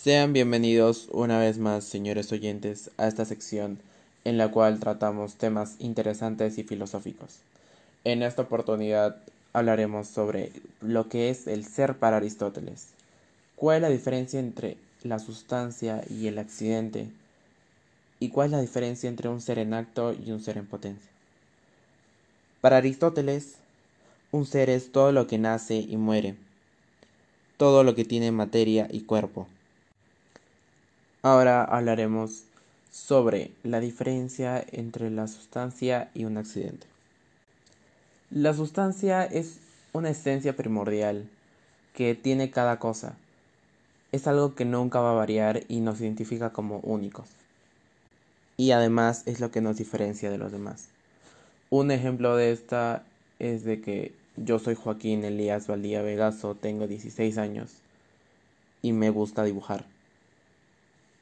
Sean bienvenidos una vez más, señores oyentes, a esta sección en la cual tratamos temas interesantes y filosóficos. En esta oportunidad hablaremos sobre lo que es el ser para Aristóteles. ¿Cuál es la diferencia entre la sustancia y el accidente? ¿Y cuál es la diferencia entre un ser en acto y un ser en potencia? Para Aristóteles, un ser es todo lo que nace y muere, todo lo que tiene materia y cuerpo Ahora hablaremos sobre la diferencia entre la sustancia y un accidente. La sustancia es una esencia primordial que tiene cada cosa. Es algo que nunca va a variar y nos identifica como únicos. Y además es lo que nos diferencia de los demás. Un ejemplo de esta es de que yo soy Joaquín Elías Valdía Vegaso, tengo 16 años y me gusta dibujar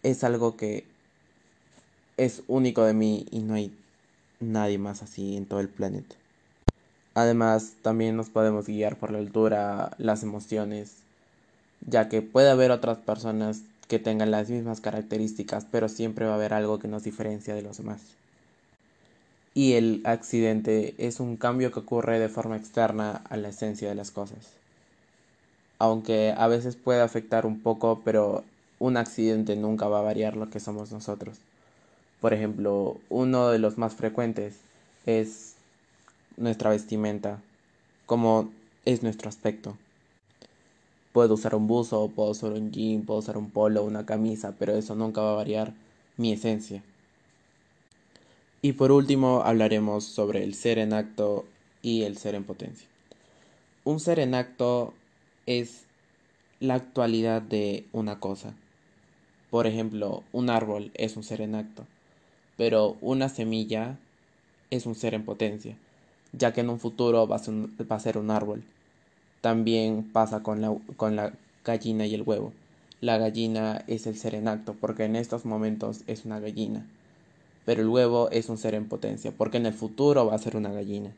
es algo que es único de mí y no hay nadie más así en todo el planeta. Además, también nos podemos guiar por la altura, las emociones, ya que puede haber otras personas que tengan las mismas características, pero siempre va a haber algo que nos diferencia de los demás. Y el accidente es un cambio que ocurre de forma externa a la esencia de las cosas. Aunque a veces puede afectar un poco, pero un accidente nunca va a variar lo que somos nosotros. Por ejemplo, uno de los más frecuentes es nuestra vestimenta, como es nuestro aspecto. Puedo usar un buzo, puedo usar un jean, puedo usar un polo, una camisa, pero eso nunca va a variar mi esencia. Y por último hablaremos sobre el ser en acto y el ser en potencia. Un ser en acto es la actualidad de una cosa. Por ejemplo, un árbol es un ser en acto, pero una semilla es un ser en potencia, ya que en un futuro va a ser un, árbol. También pasa con la, con la gallina y el huevo. La gallina es el ser en acto, porque en estos momentos es una gallina, pero el huevo es un ser en potencia, porque en el futuro va a ser una gallina.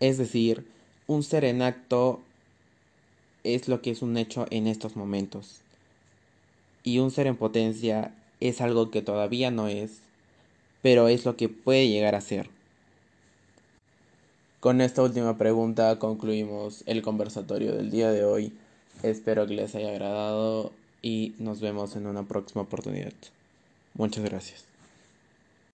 Es decir, un ser en acto es lo que es un hecho en estos momentos y un ser en potencia es algo que todavía no es, pero es lo que puede llegar a ser. Con esta última pregunta concluimos el conversatorio del día de hoy. Espero que les haya agradado y nos vemos en una próxima oportunidad. Muchas gracias.